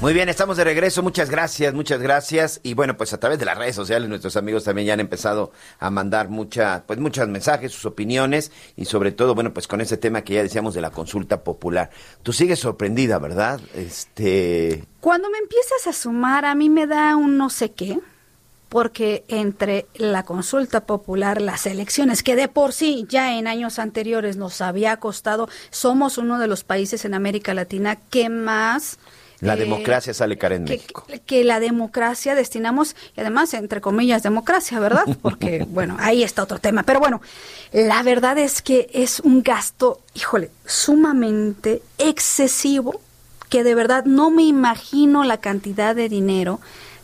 Muy bien, estamos de regreso. Muchas gracias, muchas gracias. Y bueno, pues a través de las redes sociales nuestros amigos también ya han empezado a mandar mucha, pues muchos mensajes, sus opiniones y sobre todo, bueno, pues con ese tema que ya decíamos de la consulta popular. Tú sigues sorprendida, ¿verdad? Este. Cuando me empiezas a sumar, a mí me da un no sé qué porque entre la consulta popular, las elecciones, que de por sí ya en años anteriores nos había costado, somos uno de los países en América Latina que más... La eh, democracia sale cara en que, México. Que la democracia destinamos, y además, entre comillas, democracia, ¿verdad? Porque, bueno, ahí está otro tema. Pero bueno, la verdad es que es un gasto, híjole, sumamente excesivo, que de verdad no me imagino la cantidad de dinero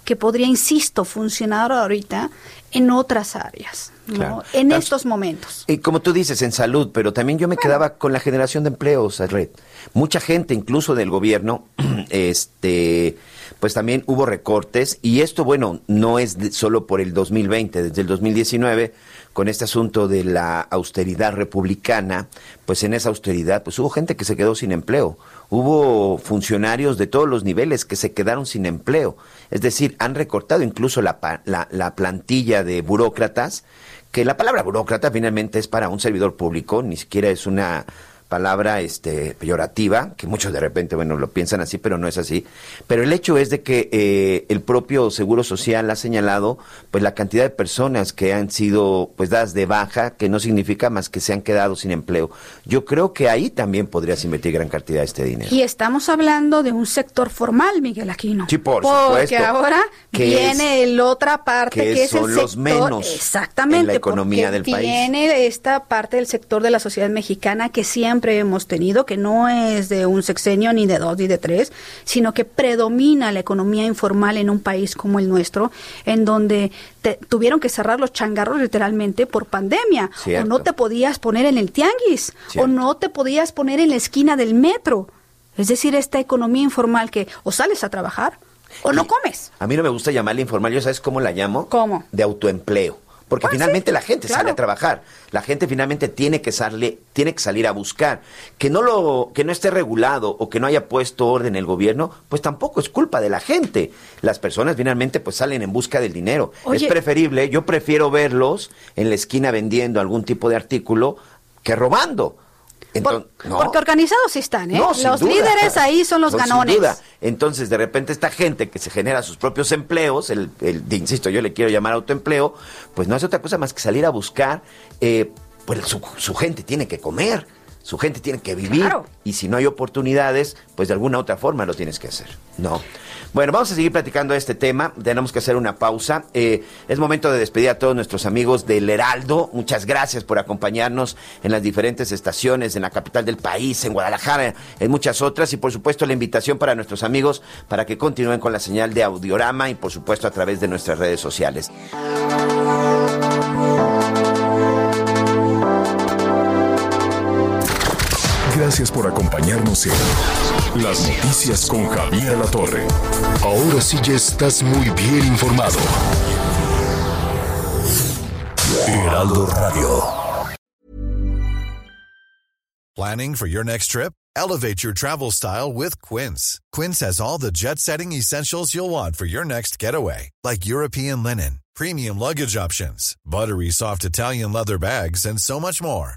que podría, insisto, funcionar ahorita en otras áreas, ¿no? en estos momentos. Y como tú dices, en salud, pero también yo me quedaba con la generación de empleos, Red. Mucha gente, incluso del gobierno, este, pues también hubo recortes y esto, bueno, no es solo por el 2020, desde el 2019 con este asunto de la austeridad republicana, pues en esa austeridad, pues hubo gente que se quedó sin empleo, hubo funcionarios de todos los niveles que se quedaron sin empleo. Es decir, han recortado incluso la, la, plantilla de burócratas, que la palabra burócrata finalmente es para un servidor público, ni siquiera es una palabra este peyorativa, que muchos de repente, bueno, lo piensan así, pero no es así. Pero el hecho es de que eh, el propio Seguro Social ha señalado, pues, la cantidad de personas que han sido, pues, dadas de baja, que no significa más que se han quedado sin empleo. Yo creo que ahí también podrías invertir gran cantidad de este dinero. Y estamos hablando de un sector formal, Miguel Aquino. Sí, por Porque ahora viene la otra parte que, es son el los menos exactamente, en la economía del país. Viene esta parte del sector de la sociedad mexicana que siempre siempre hemos tenido, que no es de un sexenio ni de dos ni de tres, sino que predomina la economía informal en un país como el nuestro, en donde tuvieron que cerrar los changarros literalmente por pandemia, o no te podías poner en el tianguis, o no te podías poner en la esquina del metro. Es decir, esta economía informal que o sales a trabajar o no comes. A mí no me gusta llamarla informal, ¿yo sabes cómo la llamo? ¿Cómo? De autoempleo. Porque ah, finalmente la gente sale a trabajar, la gente finalmente tiene que, salir, tiene que salir a buscar. Que no, lo, que no esté regulado o que no haya puesto orden el gobierno, pues tampoco es culpa de la gente. Las personas finalmente pues salen en busca del dinero. Es preferible, yo prefiero verlos en la esquina vendiendo algún tipo de artículo que robando. Porque organizados sí están, ¿eh? los líderes ahí son los ganones. Sin duda. Entonces, de repente, esta gente que se genera sus propios empleos, el, el, insisto, yo le quiero llamar autoempleo, pues no hace otra cosa más que salir a buscar, eh, pues su, su gente tiene que comer su gente tiene que vivir y si no hay oportunidades, pues de alguna otra forma lo tienes que hacer. No. Bueno, vamos a seguir platicando de este tema. Tenemos que hacer una pausa. Eh, es momento de despedir a todos nuestros amigos del Heraldo. Muchas gracias por acompañarnos en las diferentes estaciones en la capital del país, en Guadalajara, en muchas otras. Y por supuesto la invitación para nuestros amigos para que continúen con la señal de Audiorama y por supuesto a través de nuestras redes sociales. Gracias por acompañarnos en Las Noticias con Javier La Torre. Ahora sí ya estás muy bien informado. Heraldo Radio. Planning for your next trip? Elevate your travel style with Quince. Quince has all the jet-setting essentials you'll want for your next getaway, like European linen, premium luggage options, buttery soft Italian leather bags, and so much more